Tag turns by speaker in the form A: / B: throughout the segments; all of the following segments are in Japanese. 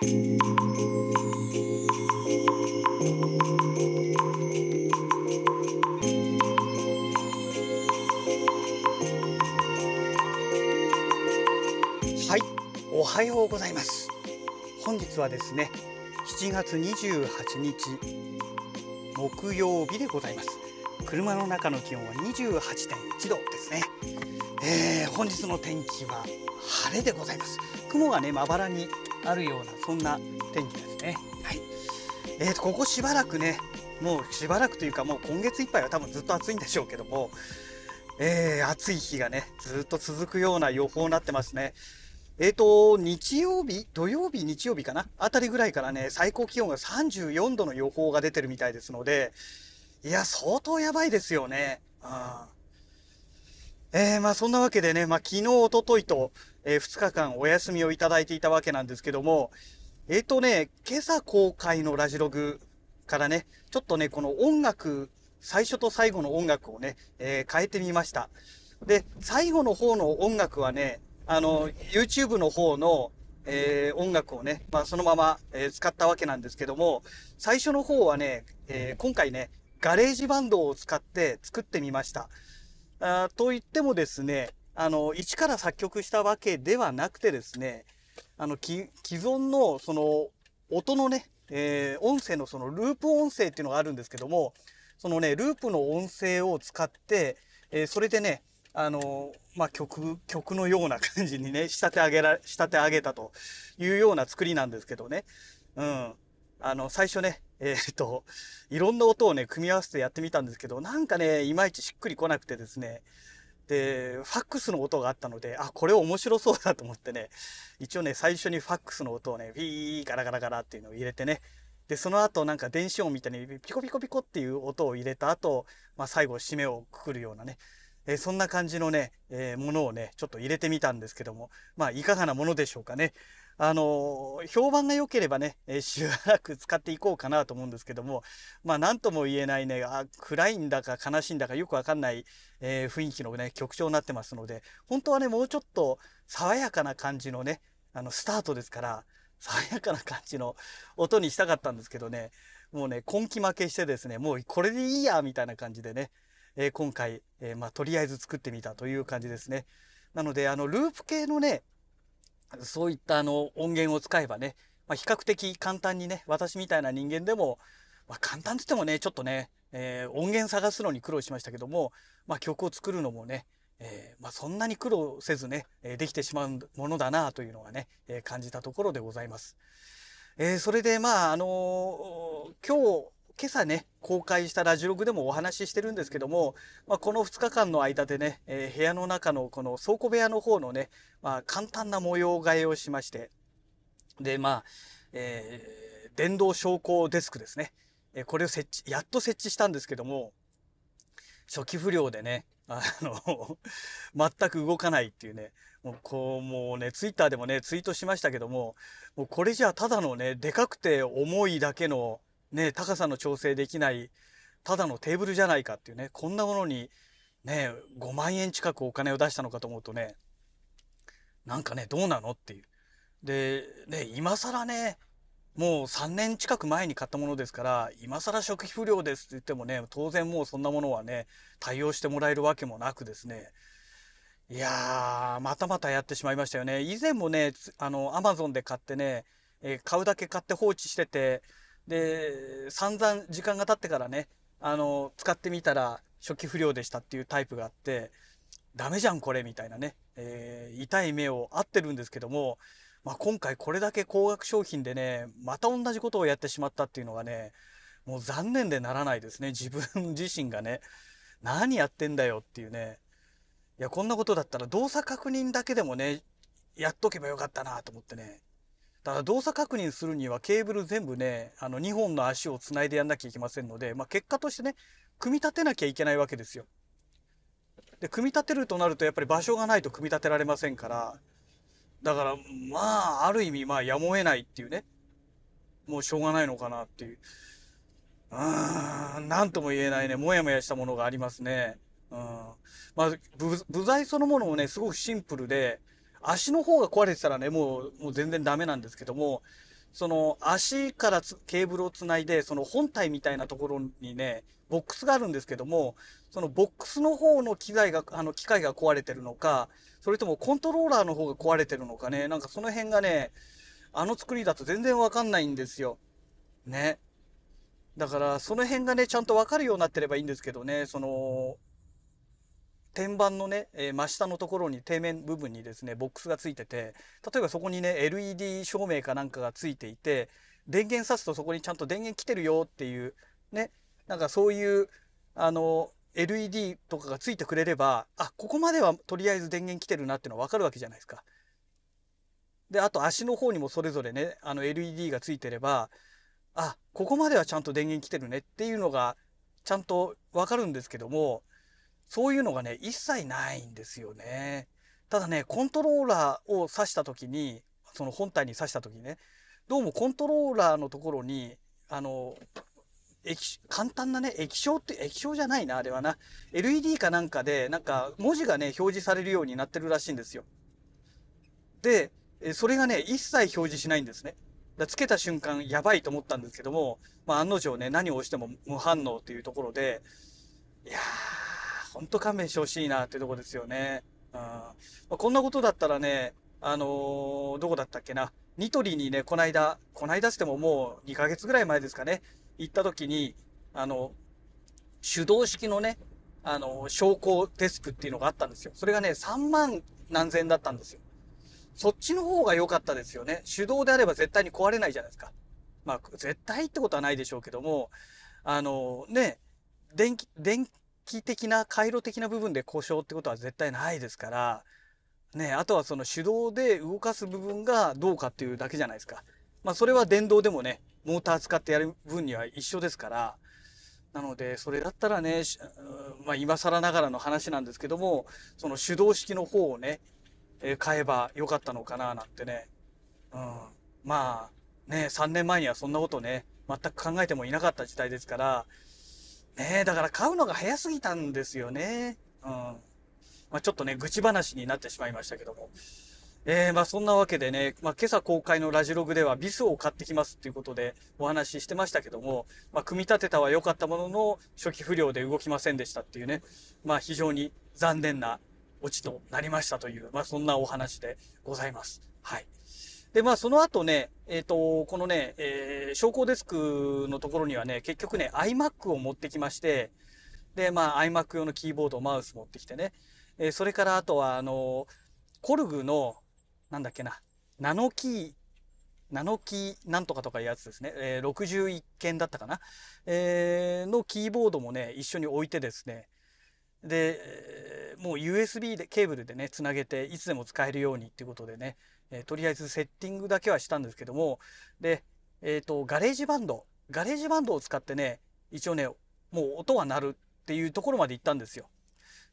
A: はい、おはようございます。本日はですね、7月28日木曜日でございます。車の中の気温は28.1度ですね。えー本日の天気は晴れでございます。雲がねまばらにあるようなそんな天気ですね。はい。えーとここしばらくね、もうしばらくというかもう今月いっぱいは多分ずっと暑いんでしょうけども、えー暑い日がねずっと続くような予報になってますね。えーと、日曜日、土曜日、日曜日かな？あたりぐらいからね、最高気温が34度の予報が出てるみたいですので、いや、相当やばいですよね。うんえー、まあそんなわけでね、まあ昨日、おとといと、え2日間お休みをいただいていたわけなんですけども、えっ、とね、今朝公開のラジログからね、ちょっとね、この音楽、最初と最後の音楽をね、えー変えてみました。で、最後の方の音楽はね、あの、YouTube の方の、えー音楽をね、まあ、そのまま、えー使ったわけなんですけども、最初の方はね、えー今回ね、ガレージバンドを使って作ってみました。あと言ってもですね、あの、一から作曲したわけではなくてですね、あの、既存の、その、音のね、えー音声のそのループ音声っていうのがあるんですけども、そのね、ループの音声を使って、えーそれでね、あのまあ、曲、曲のような感じにね、仕立て上げら、仕立て上げたというような作りなんですけどね。うん。あの、最初ね、えーっと、いろんな音をね、組み合わせてやってみたんですけど、なんかね、いまいちしっくりこなくてですね。で、ファックスの音があったので、あ、これ面白そうだと思ってね、一応ね、最初にファックスの音をね、ビーガラガラガラっていうのを入れてね、で、その後なんか電子音みたいにピコピコピコっていう音を入れた後、まあ最後締めをくくるようなね、えそんな感じのね、えーものをね、ちょっと入れてみたんですけども、まあいかがなものでしょうかね。あの評判が良ければね、えしばらく使っていこうかなと思うんですけども、まあなんとも言えないね、あ暗いんだか悲しいんだかよくわかんない、えー雰囲気のね、曲調になってますので、本当はね、もうちょっと爽やかな感じのね、あの、スタートですから、爽やかな感じの音にしたかったんですけどね、もうね、根気負けしてですね、もうこれでいいや、みたいな感じでね、えー今回、えーまあ、とりあえず作ってみたという感じですね。なので、あの、ループ系のね、そういったあの音源を使えばね、まあ、比較的簡単にね、私みたいな人間でも、まあ、簡単って言ってもね、ちょっとね、えー音源探すのに苦労しましたけども、まあ、曲を作るのもね、えーまあ、そんなに苦労せずね、えできてしまうものだなというのがね、え感じたところでございます。えそれでまああの今日今朝ね公開したラジログでもお話ししてるんですけども、まあ、この2日間の間でね、えー部屋の中のこの倉庫部屋の方のね、まあ、簡単な模様替えをしましてでまあ、えー電動昇降デスクですね、えこれを設置やっと設置したんですけども初期不良でねあの 全く動かないっていうねもうこうもうねツイッターでもねツイートしましたけどももうこれじゃただのねでかくて重いだけのね高さの調整できないただのテーブルじゃないかっていうねこんなものにね5万円近くお金を出したのかと思うとねなんかねどうなのっていう。でね今更ねもう3年近く前に買ったものですから今更初期不良ですって言ってもね当然もうそんなものはね対応してもらえるわけもなくですねいやーまたまたやってしまいましたよね以前もねあのアマゾンで買ってね、えー買うだけ買って放置しててで散々時間が経ってからねあの使ってみたら初期不良でしたっていうタイプがあってダメじゃんこれみたいなね、えー痛い目を合ってるんですけども、まあ、今回これだけ高額商品でねまた同じことをやってしまったっていうのがねもう残念でならないですね。自分自身がね何やってんだよっていうね。いやこんなことだったら動作確認だけでもねやっとけばよかったなと思ってね。ただ動作確認するにはケーブル全部ねあの2本の足をつないでやんなきゃいけませんので、まあ、結果としてね組み立てなきゃいけないわけですよ。で組み立てるとなるとやっぱり場所がないと組み立てられませんからだからまあある意味まあやむを得ないっていうねもうしょうがないのかなっていううーん何とも言えないねもやもやしたものがありますね。うん、まあ部部材そのものもねすごくシンプルで足の方が壊れてたらねもうもう全然ダメなんですけどもその足からケーブルをつないで、その本体みたいなところにね、ボックスがあるんですけども、そのボックスの方の機材が、あの機械が壊れてるのか、それともコントローラーの方が壊れてるのかね、なんかその辺がね、あの作りだと全然わかんないんですよ。ね。だからその辺がね、ちゃんとわかるようになってればいいんですけどね、その、天板のね、え、真下のところに底面部分にですねボックスがついてて例えばそこにね LED 照明かなんかがついていて電源さすとそこにちゃんと電源来てるよっていうねなんかそういうあの LED とかがついてくれればあここまではとりあえず電源来てるなっていうのは分かるわけじゃないですか。であと足の方にもそれぞれねあの LED がついてればあここまではちゃんと電源来てるねっていうのがちゃんと分かるんですけどもそういうのがね、一切ないんですよね。ただね、コントローラーを挿した時に、その本体に挿した時にね、どうもコントローラーのところに、あの、液簡単なね、液晶って、液晶じゃないな、あれはな。LED かなんかで、なんか文字がね、表示されるようになってるらしいんですよ。で、それがね、一切表示しないんですね。だつけた瞬間、やばいと思ったんですけども、まあ、案の定ね、何を押しても無反応というところで、いやー、ほんと勘弁してほしいなってとこですよね。うんま、こんなことだったらね、あのー、どこだったっけな、ニトリにね、こないだ、こないだしてももう2ヶ月ぐらい前ですかね、行った時に、あの、手動式のね、あの、昇降デスクっていうのがあったんですよ。それがね、3万何千だったんですよ。そっちの方が良かったですよね。手動であれば絶対に壊れないじゃないですか。まあ、絶対ってことはないでしょうけども、あの、ね、電気、電機的な回路的な部分で故障ってことは絶対ないですから、ね、あとはその手動で動かす部分がどうかっていうだけじゃないですか。まあそれは電動でもね、モーター使ってやる分には一緒ですから、なのでそれだったらね、まあ今更ながらの話なんですけども、その手動式の方をね、え買えばよかったのかななんてね、うん、まあね、3年前にはそんなことね、全く考えてもいなかった時代ですから、ねだから買うのが早すぎたんですよね。うん。まあ、ちょっとね、愚痴話になってしまいましたけども。えー、まあそんなわけでね、まあ今朝公開のラジログではビスを買ってきますっていうことでお話ししてましたけども、まあ組み立てたは良かったものの初期不良で動きませんでしたっていうね、まあ非常に残念なオチとなりましたという、まあそんなお話でございます。はい。で、まあ、その後ね、えっ、ー、と、このね、えー、昇降デスクのところにはね、結局ね、iMac を持ってきまして、で、まあ、iMac 用のキーボード、マウス持ってきてね、えー、それからあとは、あの、コルグの、なんだっけな、ナノキー、ナノキーなんとかとかいうやつですね、えー、61鍵だったかな、えー、のキーボードもね、一緒に置いてですね、で、もう USB で、ケーブルでね、つなげて、いつでも使えるようにっていうことでね、えー、とりあえずセッティングだけはしたんですけども、で、えっ、ー、と、ガレージバンド、ガレージバンドを使ってね、一応ね、もう音は鳴るっていうところまで行ったんですよ。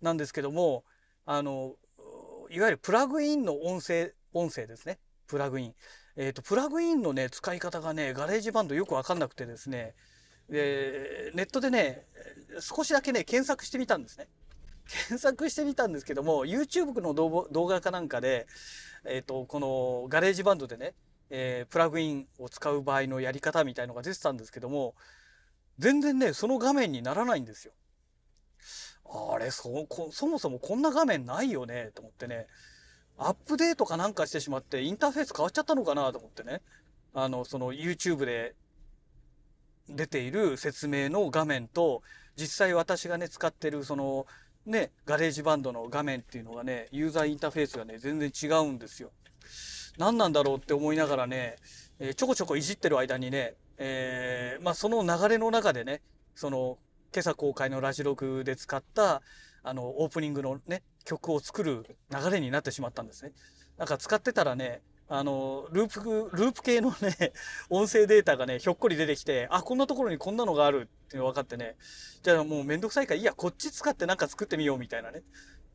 A: なんですけども、あの、いわゆるプラグインの音声、音声ですね。プラグイン。えっ、ー、と、プラグインのね、使い方がね、ガレージバンドよくわかんなくてですね、で、ネットでね、少しだけね、検索してみたんですね。検索してみたんですけども、YouTube の動画かなんかで、えっ、ー、と、このガレージバンドでね、えー、プラグインを使う場合のやり方みたいのが出てたんですけども、全然ね、その画面にならないんですよ。あれ、そ、そもそもこんな画面ないよね、と思ってね、アップデートかなんかしてしまって、インターフェース変わっちゃったのかなと思ってね、あの、その YouTube で出ている説明の画面と、実際私がね、使ってるそのね、ガレージバンドの画面っていうのがね、ユーザーインターフェースがね、全然違うんですよ。何なんだろうって思いながらね、えー、ちょこちょこいじってる間にね、えー、まあその流れの中でね、その、今朝公開のラジログで使った、あの、オープニングのね、曲を作る流れになってしまったんですね。なんか使ってたらね、あの、ループ、ループ系のね、音声データがね、ひょっこり出てきて、あ、こんなところにこんなのがあるって分かってね、じゃあもうめんどくさいから、いや、こっち使ってなんか作ってみようみたいなね、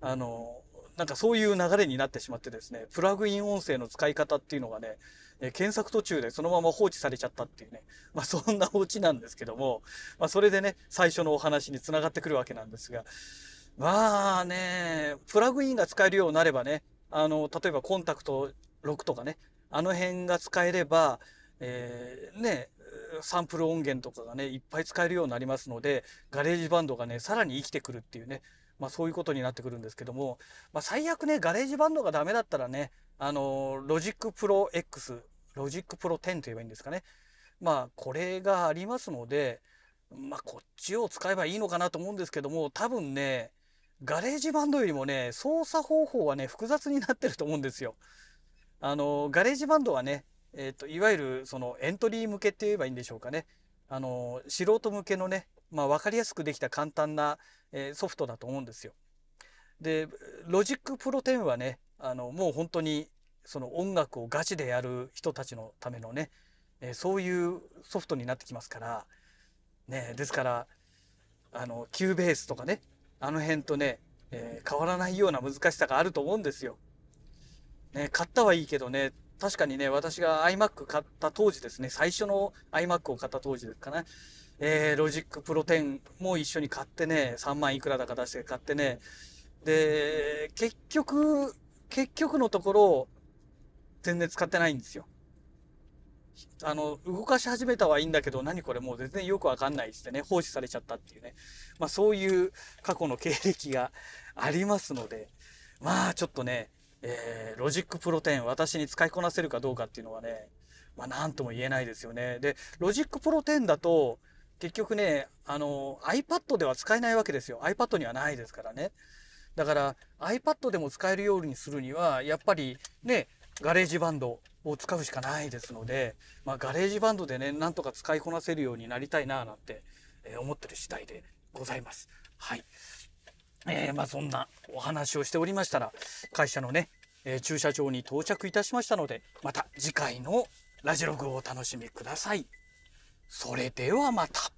A: あの、なんかそういう流れになってしまってですね、プラグイン音声の使い方っていうのがね、え検索途中でそのまま放置されちゃったっていうね、まあそんなオチなんですけども、まあそれでね、最初のお話につながってくるわけなんですが、まあね、プラグインが使えるようになればね、あの、例えばコンタクト6とかね、あの辺が使えれば、えーね、サンプル音源とかがね、いっぱい使えるようになりますので、ガレージバンドがね、さらに生きてくるっていうね、まあそういうことになってくるんですけども、まあ最悪ね、ガレージバンドがダメだったらね、あの、ロジックプロ X、ロジックプロ10と言えばいいんですかね。まあこれがありますので、まあこっちを使えばいいのかなと思うんですけども、多分ね、ガレージバンドよりもね、操作方法はね、複雑になってると思うんですよ。あの、ガレージバンドはね、えっ、と、いわゆるそのエントリー向けって言えばいいんでしょうかね。あの、素人向けのね、まあ分かりやすくできた簡単な、えーソフトだと思うんですよ。で、ロジックプロ10はね、あの、もう本当にその音楽をガチでやる人たちのためのね、えーそういうソフトになってきますから、ね、ですから、あの、キューベースとかね、あの辺とね、えー変わらないような難しさがあると思うんですよ。ね、買ったはいいけどね、確かにね、私が iMac 買った当時ですね、最初の iMac を買った当時ですかね、えー、ロジックプロ10も一緒に買ってね、3万いくらだか出して買ってね、で、結局、結局のところ、全然使ってないんですよ。あの、動かし始めたはいいんだけど、何これもう全然よくわかんないっつってね、放置されちゃったっていうね。まあそういう過去の経歴がありますので、まあちょっとね、えー、ロジックプロ10私に使いこなせるかどうかっていうのはね、まあなんとも言えないですよね。で、ロジックプロ10だと、結局ね、あの、iPad では使えないわけですよ。iPad にはないですからね。だから iPad でも使えるようにするには、やっぱりね、ガレージバンドを使うしかないですので、まあ、ガレージバンドでね、なんとか使いこなせるようになりたいな、なんて、思ってる次第でございます。はい。えーまあそんなお話をしておりましたら、会社のね、えー駐車場に到着いたしましたので、また次回のラジログをお楽しみください。それではまた。